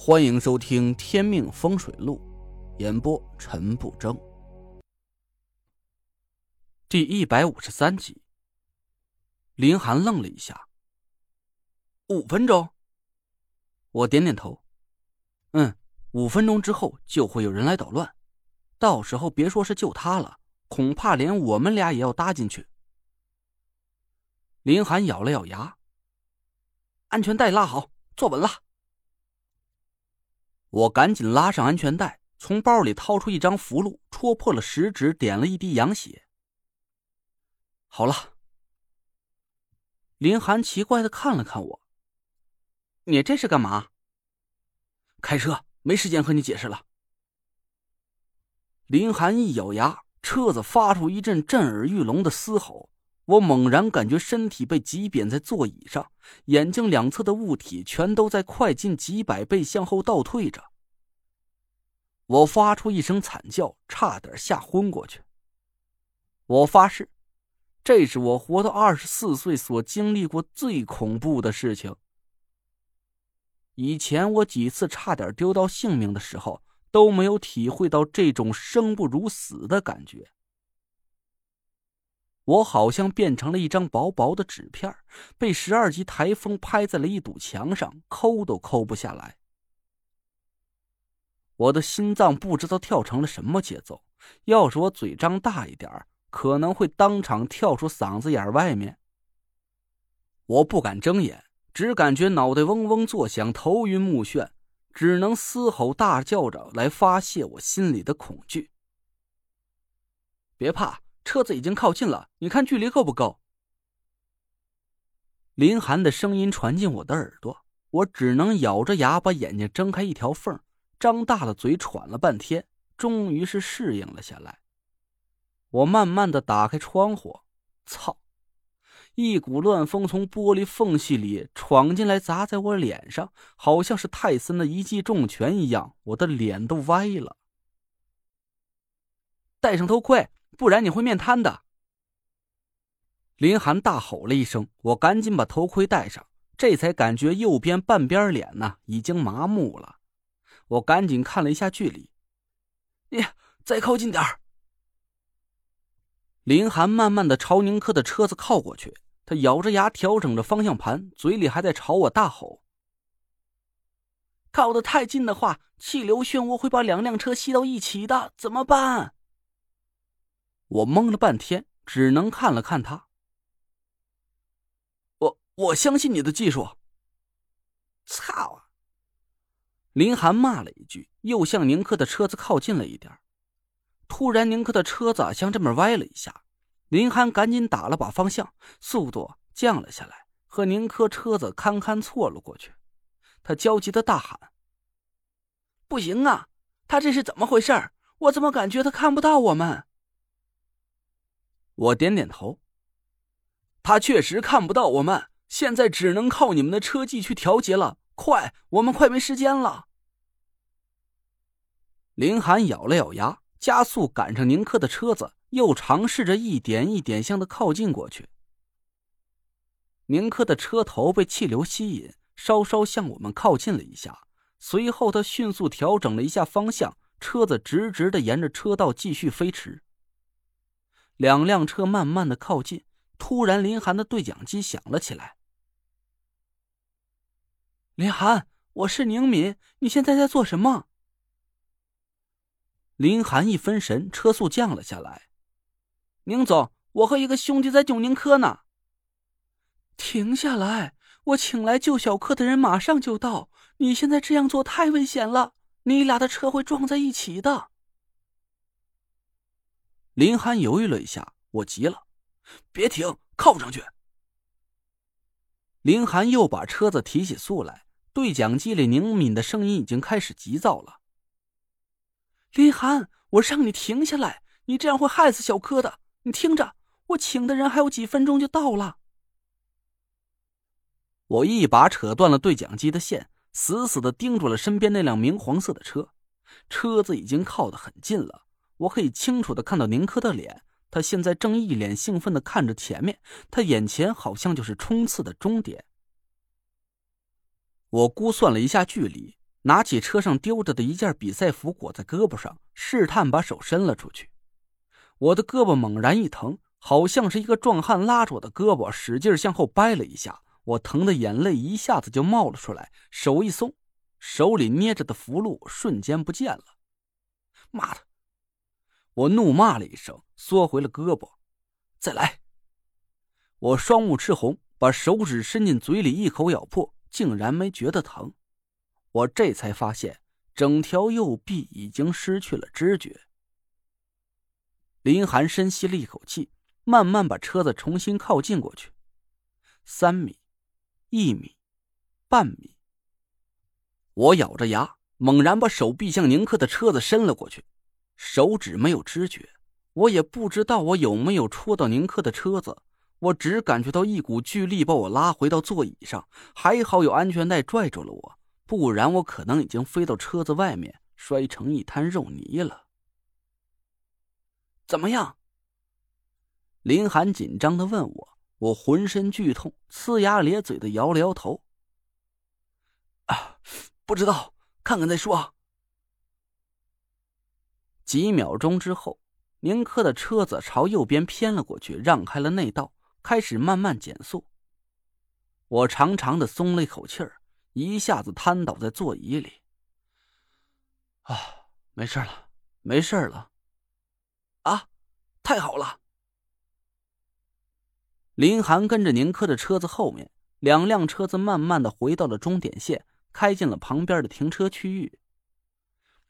欢迎收听《天命风水录》，演播陈不争。第一百五十三集。林寒愣了一下。五分钟。我点点头。嗯，五分钟之后就会有人来捣乱，到时候别说是救他了，恐怕连我们俩也要搭进去。林寒咬了咬牙，安全带拉好，坐稳了。我赶紧拉上安全带，从包里掏出一张符箓，戳破了食指，点了一滴羊血。好了。林寒奇怪的看了看我：“你这是干嘛？”开车，没时间和你解释了。林寒一咬牙，车子发出一阵震耳欲聋的嘶吼。我猛然感觉身体被挤扁在座椅上，眼睛两侧的物体全都在快进几百倍向后倒退着。我发出一声惨叫，差点吓昏过去。我发誓，这是我活到二十四岁所经历过最恐怖的事情。以前我几次差点丢掉性命的时候，都没有体会到这种生不如死的感觉。我好像变成了一张薄薄的纸片，被十二级台风拍在了一堵墙上，抠都抠不下来。我的心脏不知道跳成了什么节奏，要是我嘴张大一点可能会当场跳出嗓子眼外面。我不敢睁眼，只感觉脑袋嗡嗡作响，头晕目眩，只能嘶吼大叫着来发泄我心里的恐惧。别怕。车子已经靠近了，你看距离够不够？林寒的声音传进我的耳朵，我只能咬着牙把眼睛睁开一条缝，张大了嘴喘了半天，终于是适应了下来。我慢慢的打开窗户，操！一股乱风从玻璃缝隙里闯进来，砸在我脸上，好像是泰森的一记重拳一样，我的脸都歪了。戴上头盔。不然你会面瘫的。林寒大吼了一声，我赶紧把头盔戴上，这才感觉右边半边脸呢已经麻木了。我赶紧看了一下距离，呀，再靠近点儿。林寒慢慢的朝宁珂的车子靠过去，他咬着牙调整着方向盘，嘴里还在朝我大吼：“靠得太近的话，气流漩涡会把两辆车吸到一起的，怎么办？”我懵了半天，只能看了看他。我我相信你的技术。操啊！林寒骂了一句，又向宁珂的车子靠近了一点。突然，宁珂的车子向这边歪了一下，林寒赶紧打了把方向，速度降了下来，和宁珂车子堪堪错了过去。他焦急的大喊：“不行啊！他这是怎么回事？我怎么感觉他看不到我们？”我点点头。他确实看不到我们，现在只能靠你们的车技去调节了。快，我们快没时间了。林寒咬了咬牙，加速赶上宁珂的车子，又尝试着一点一点向他靠近过去。宁珂的车头被气流吸引，稍稍向我们靠近了一下，随后他迅速调整了一下方向，车子直直的沿着车道继续飞驰。两辆车慢慢的靠近，突然，林寒的对讲机响了起来。林寒，我是宁敏，你现在在做什么？林寒一分神，车速降了下来。宁总，我和一个兄弟在救宁珂呢。停下来，我请来救小柯的人马上就到。你现在这样做太危险了，你俩的车会撞在一起的。林寒犹豫了一下，我急了：“别停，靠上去！”林寒又把车子提起速来，对讲机里宁敏的声音已经开始急躁了：“林寒，我让你停下来，你这样会害死小柯的。你听着，我请的人还有几分钟就到了。”我一把扯断了对讲机的线，死死的盯住了身边那辆明黄色的车，车子已经靠得很近了。我可以清楚的看到宁珂的脸，他现在正一脸兴奋的看着前面，他眼前好像就是冲刺的终点。我估算了一下距离，拿起车上丢着的一件比赛服裹在胳膊上，试探把手伸了出去。我的胳膊猛然一疼，好像是一个壮汉拉着我的胳膊，使劲向后掰了一下。我疼的眼泪一下子就冒了出来，手一松，手里捏着的符箓瞬间不见了。妈的！我怒骂了一声，缩回了胳膊。再来！我双目赤红，把手指伸进嘴里一口咬破，竟然没觉得疼。我这才发现，整条右臂已经失去了知觉。林寒深吸了一口气，慢慢把车子重新靠近过去。三米，一米，半米。我咬着牙，猛然把手臂向宁克的车子伸了过去，手指没有知觉，我也不知道我有没有戳到宁克的车子，我只感觉到一股巨力把我拉回到座椅上，还好有安全带拽住了我，不然我可能已经飞到车子外面，摔成一滩肉泥了。怎么样？林寒紧张的问我，我浑身剧痛，呲牙咧嘴的摇了摇头。啊，不知道，看看再说。几秒钟之后，宁珂的车子朝右边偏了过去，让开了内道，开始慢慢减速。我长长的松了一口气儿，一下子瘫倒在座椅里。啊，没事了，没事了。啊，太好了！林寒跟着宁珂的车子后面，两辆车子慢慢的回到了终点线，开进了旁边的停车区域。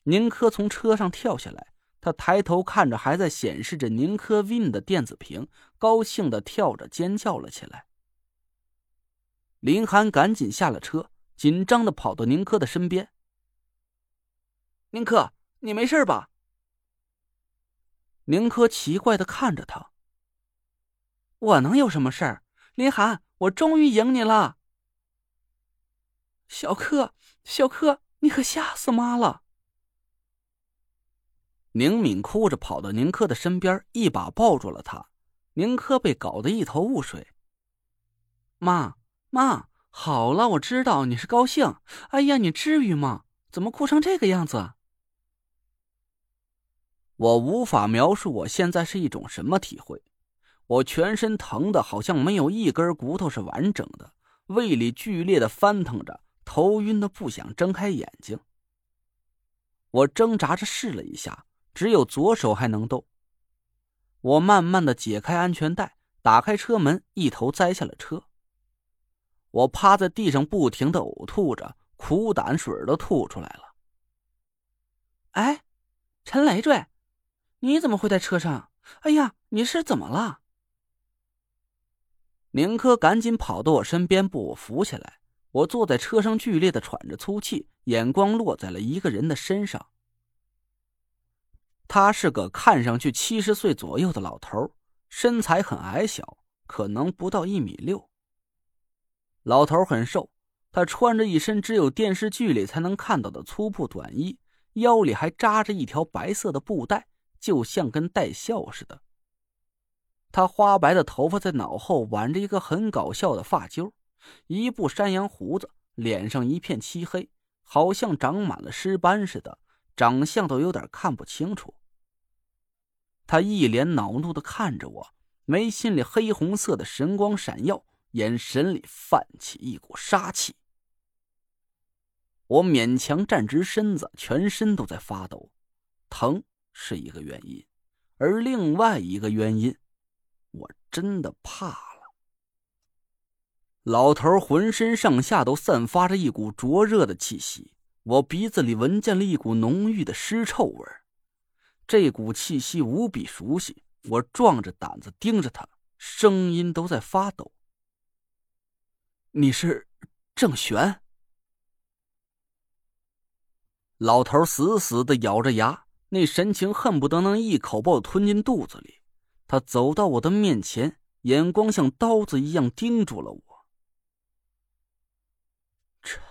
宁珂从车上跳下来，他抬头看着还在显示着宁珂 Win 的电子屏，高兴的跳着尖叫了起来。林寒赶紧下了车，紧张的跑到宁珂的身边：“宁珂，你没事吧？”宁珂奇怪的看着他。我能有什么事儿？林寒，我终于赢你了。小柯，小柯，你可吓死妈了！宁敏哭着跑到宁珂的身边，一把抱住了他。宁珂被搞得一头雾水。妈妈，好了，我知道你是高兴。哎呀，你至于吗？怎么哭成这个样子？我无法描述我现在是一种什么体会，我全身疼的好像没有一根骨头是完整的，胃里剧烈的翻腾着，头晕的不想睁开眼睛。我挣扎着试了一下，只有左手还能动。我慢慢的解开安全带，打开车门，一头栽下了车。我趴在地上不停的呕吐着，苦胆水都吐出来了。哎，陈累赘。你怎么会在车上？哎呀，你是怎么了？宁珂赶紧跑到我身边，把我扶起来。我坐在车上，剧烈的喘着粗气，眼光落在了一个人的身上。他是个看上去七十岁左右的老头，身材很矮小，可能不到一米六。老头很瘦，他穿着一身只有电视剧里才能看到的粗布短衣，腰里还扎着一条白色的布带。就像跟带笑似的。他花白的头发在脑后挽着一个很搞笑的发揪，一部山羊胡子，脸上一片漆黑，好像长满了尸斑似的，长相都有点看不清楚。他一脸恼怒的看着我，眉心里黑红色的神光闪耀，眼神里泛起一股杀气。我勉强站直身子，全身都在发抖，疼。是一个原因，而另外一个原因，我真的怕了。老头浑身上下都散发着一股灼热的气息，我鼻子里闻见了一股浓郁的尸臭味这股气息无比熟悉，我壮着胆子盯着他，声音都在发抖。你是郑玄？老头死死的咬着牙。那神情恨不得能一口把我吞进肚子里。他走到我的面前，眼光像刀子一样盯住了我。